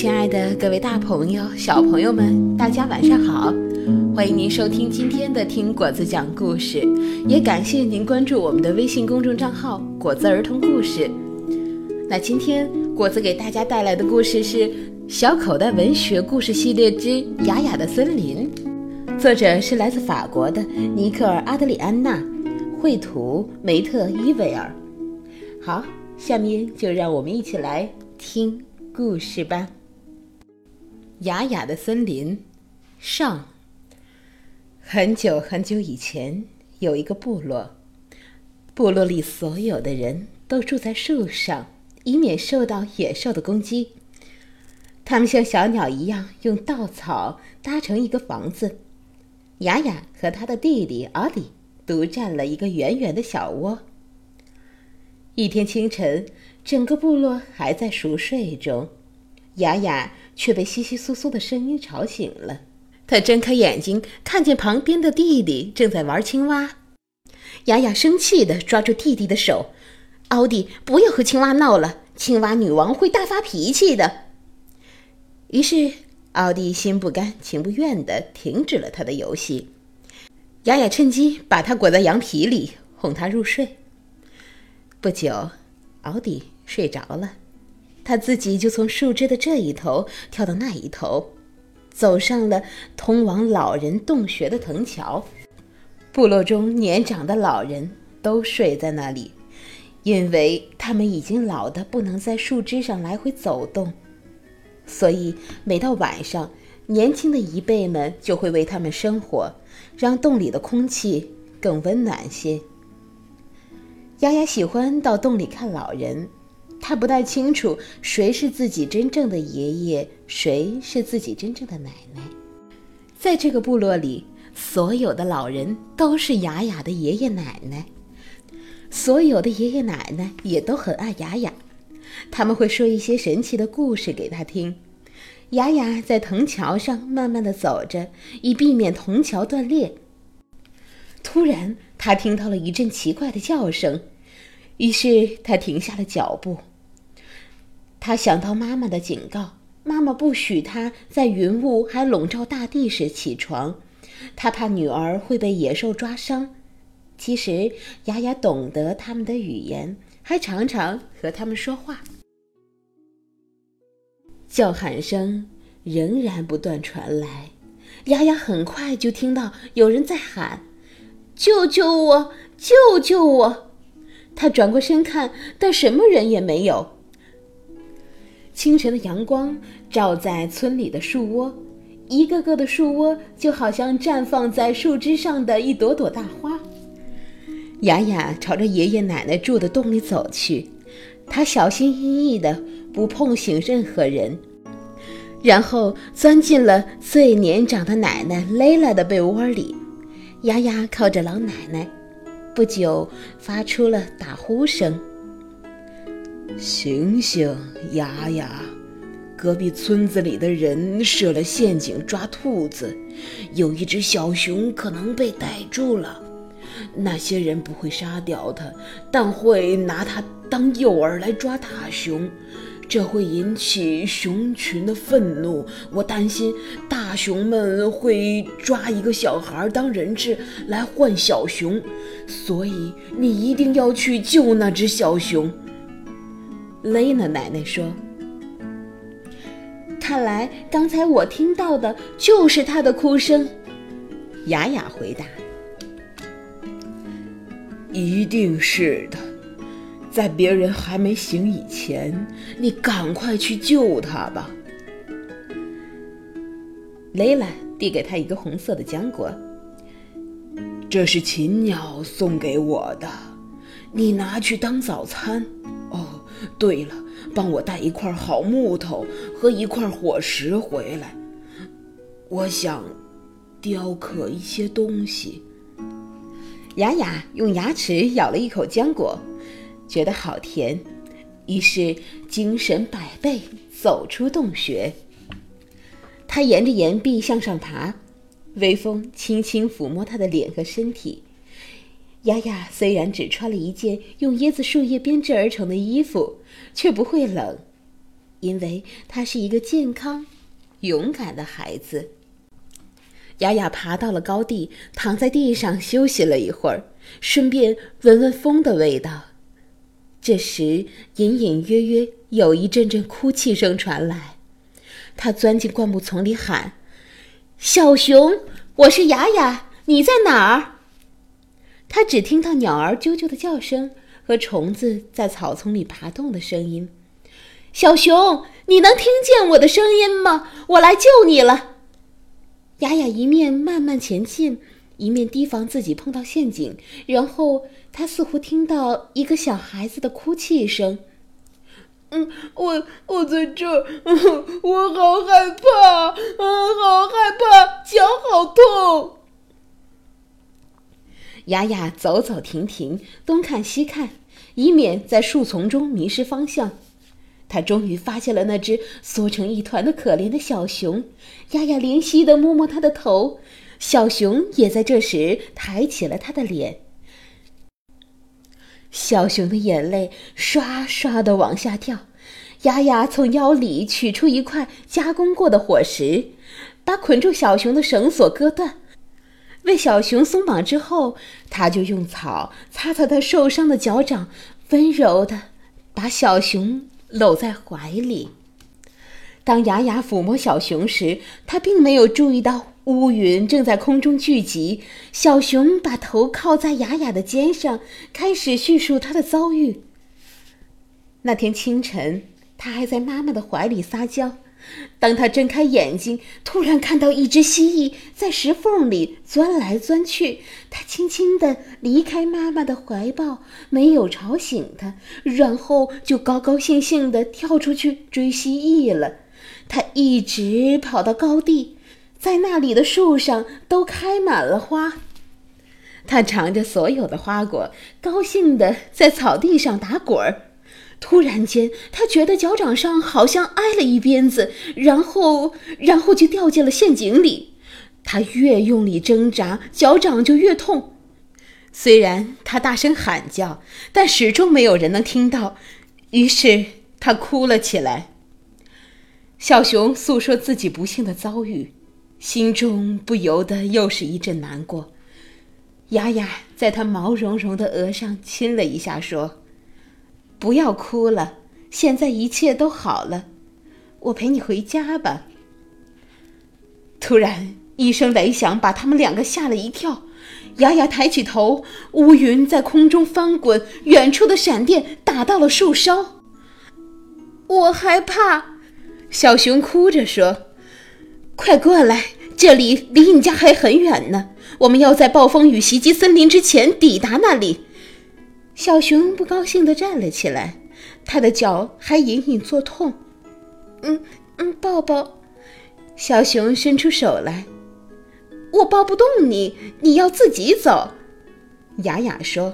亲爱的各位大朋友、小朋友们，大家晚上好！欢迎您收听今天的《听果子讲故事》，也感谢您关注我们的微信公众账号“果子儿童故事”。那今天果子给大家带来的故事是《小口袋文学故事系列之雅雅的森林》，作者是来自法国的尼克尔·阿德里安娜，绘图梅特·伊维尔。好，下面就让我们一起来听故事吧。雅雅的森林上。很久很久以前，有一个部落，部落里所有的人都住在树上，以免受到野兽的攻击。他们像小鸟一样，用稻草搭成一个房子。雅雅和他的弟弟阿里独占了一个圆圆的小窝。一天清晨，整个部落还在熟睡中，雅雅却被窸窸窣窣的声音吵醒了。他睁开眼睛，看见旁边的弟弟正在玩青蛙。雅雅生气地抓住弟弟的手：“奥迪，不要和青蛙闹了，青蛙女王会大发脾气的。”于是，奥迪心不甘情不愿地停止了他的游戏。雅雅趁机把他裹在羊皮里，哄他入睡。不久，奥迪睡着了，他自己就从树枝的这一头跳到那一头，走上了通往老人洞穴的藤桥。部落中年长的老人都睡在那里，因为他们已经老得不能在树枝上来回走动，所以每到晚上，年轻的一辈们就会为他们生火，让洞里的空气更温暖些。丫丫喜欢到洞里看老人，他不太清楚谁是自己真正的爷爷，谁是自己真正的奶奶。在这个部落里，所有的老人都是雅雅的爷爷奶奶，所有的爷爷奶奶也都很爱雅雅，他们会说一些神奇的故事给她听。雅雅在藤桥上慢慢的走着，以避免藤桥断裂。突然，他听到了一阵奇怪的叫声，于是他停下了脚步。他想到妈妈的警告，妈妈不许他在云雾还笼罩大地时起床，他怕女儿会被野兽抓伤。其实，雅雅懂得他们的语言，还常常和他们说话。叫喊声仍然不断传来，雅雅很快就听到有人在喊。救救我！救救我！他转过身看，但什么人也没有。清晨的阳光照在村里的树窝，一个个的树窝就好像绽放在树枝上的一朵朵大花。雅雅朝着爷爷奶奶住的洞里走去，她小心翼翼的不碰醒任何人，然后钻进了最年长的奶奶蕾拉的被窝里。丫丫靠着老奶奶，不久发出了打呼声。醒醒，丫丫！隔壁村子里的人设了陷阱抓兔子，有一只小熊可能被逮住了。那些人不会杀掉它，但会拿它当诱饵来抓大熊。这会引起熊群的愤怒，我担心大熊们会抓一个小孩当人质来换小熊，所以你一定要去救那只小熊。雷娜奶奶说：“看来刚才我听到的就是他的哭声。”雅雅回答：“一定是的。”在别人还没醒以前，你赶快去救他吧。雷拉递给他一个红色的浆果，这是禽鸟送给我的，你拿去当早餐。对了，帮我带一块好木头和一块火石回来，我想雕刻一些东西。雅雅用牙齿咬了一口浆果。觉得好甜，于是精神百倍走出洞穴。他沿着岩壁向上爬，微风轻轻抚摸他的脸和身体。丫丫虽然只穿了一件用椰子树叶编织而成的衣服，却不会冷。因为她是一个健康、勇敢的孩子。雅雅爬到了高地，躺在地上休息了一会儿，顺便闻闻风的味道。这时，隐隐约约有一阵阵哭泣声传来。她钻进灌木丛里喊：“小熊，我是雅雅，你在哪儿？”他只听到鸟儿啾啾的叫声和虫子在草丛里爬动的声音。小熊，你能听见我的声音吗？我来救你了。雅雅一面慢慢前进，一面提防自己碰到陷阱。然后，她似乎听到一个小孩子的哭泣声。“嗯，我我在这儿，我好害怕，嗯，好害怕，脚好痛。”雅雅走走停停，东看西看，以免在树丛中迷失方向。他终于发现了那只缩成一团的可怜的小熊，丫丫怜惜地摸摸它的头，小熊也在这时抬起了它的脸。小熊的眼泪刷刷地往下掉，丫丫从腰里取出一块加工过的火石，把捆住小熊的绳索割断。为小熊松绑之后，他就用草擦擦他受伤的脚掌，温柔的把小熊。搂在怀里。当雅雅抚摸小熊时，他并没有注意到乌云正在空中聚集。小熊把头靠在雅雅的肩上，开始叙述他的遭遇。那天清晨，他还在妈妈的怀里撒娇。当他睁开眼睛，突然看到一只蜥蜴在石缝里钻来钻去。他轻轻地离开妈妈的怀抱，没有吵醒她，然后就高高兴兴地跳出去追蜥蜴了。他一直跑到高地，在那里的树上都开满了花。他尝着所有的花果，高兴地在草地上打滚儿。突然间，他觉得脚掌上好像挨了一鞭子，然后，然后就掉进了陷阱里。他越用力挣扎，脚掌就越痛。虽然他大声喊叫，但始终没有人能听到。于是他哭了起来。小熊诉说自己不幸的遭遇，心中不由得又是一阵难过。雅雅在他毛茸茸的额上亲了一下，说。不要哭了，现在一切都好了，我陪你回家吧。突然一声雷响，把他们两个吓了一跳。雅雅抬起头，乌云在空中翻滚，远处的闪电打到了树梢。我害怕，小熊哭着说：“快过来，这里离你家还很远呢。我们要在暴风雨袭击森林之前抵达那里。”小熊不高兴地站了起来，他的脚还隐隐作痛。嗯嗯，抱抱。小熊伸出手来，我抱不动你，你要自己走。雅雅说。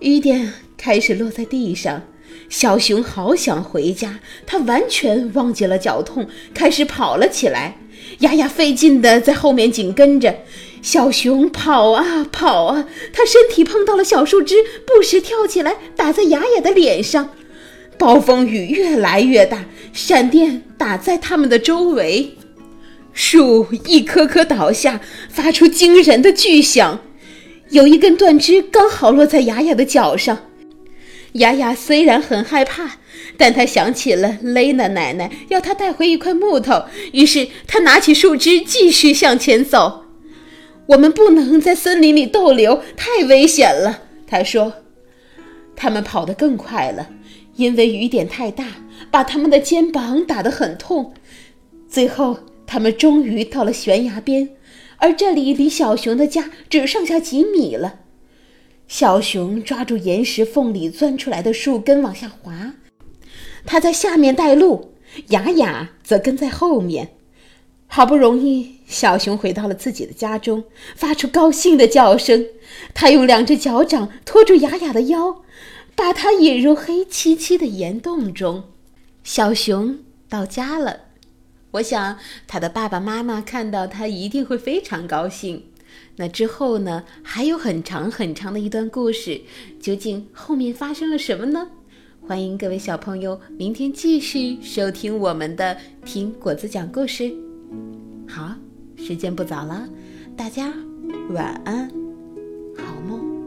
雨点开始落在地上，小熊好想回家，他完全忘记了脚痛，开始跑了起来。雅雅费劲地在后面紧跟着。小熊跑啊跑啊，它身体碰到了小树枝，不时跳起来打在雅雅的脸上。暴风雨越来越大，闪电打在他们的周围，树一棵棵倒下，发出惊人的巨响。有一根断枝刚好落在雅雅的脚上。雅雅虽然很害怕，但她想起了雷娜奶奶要她带回一块木头，于是她拿起树枝继续向前走。我们不能在森林里逗留，太危险了。他说：“他们跑得更快了，因为雨点太大，把他们的肩膀打得很痛。最后，他们终于到了悬崖边，而这里离小熊的家只剩下几米了。小熊抓住岩石缝里钻出来的树根往下滑，他在下面带路，雅雅则跟在后面。好不容易。”小熊回到了自己的家中，发出高兴的叫声。他用两只脚掌托住雅雅的腰，把她引入黑漆漆的岩洞中。小熊到家了，我想他的爸爸妈妈看到他一定会非常高兴。那之后呢？还有很长很长的一段故事，究竟后面发生了什么呢？欢迎各位小朋友明天继续收听我们的听果子讲故事。好，时间不早了大家晚安好梦。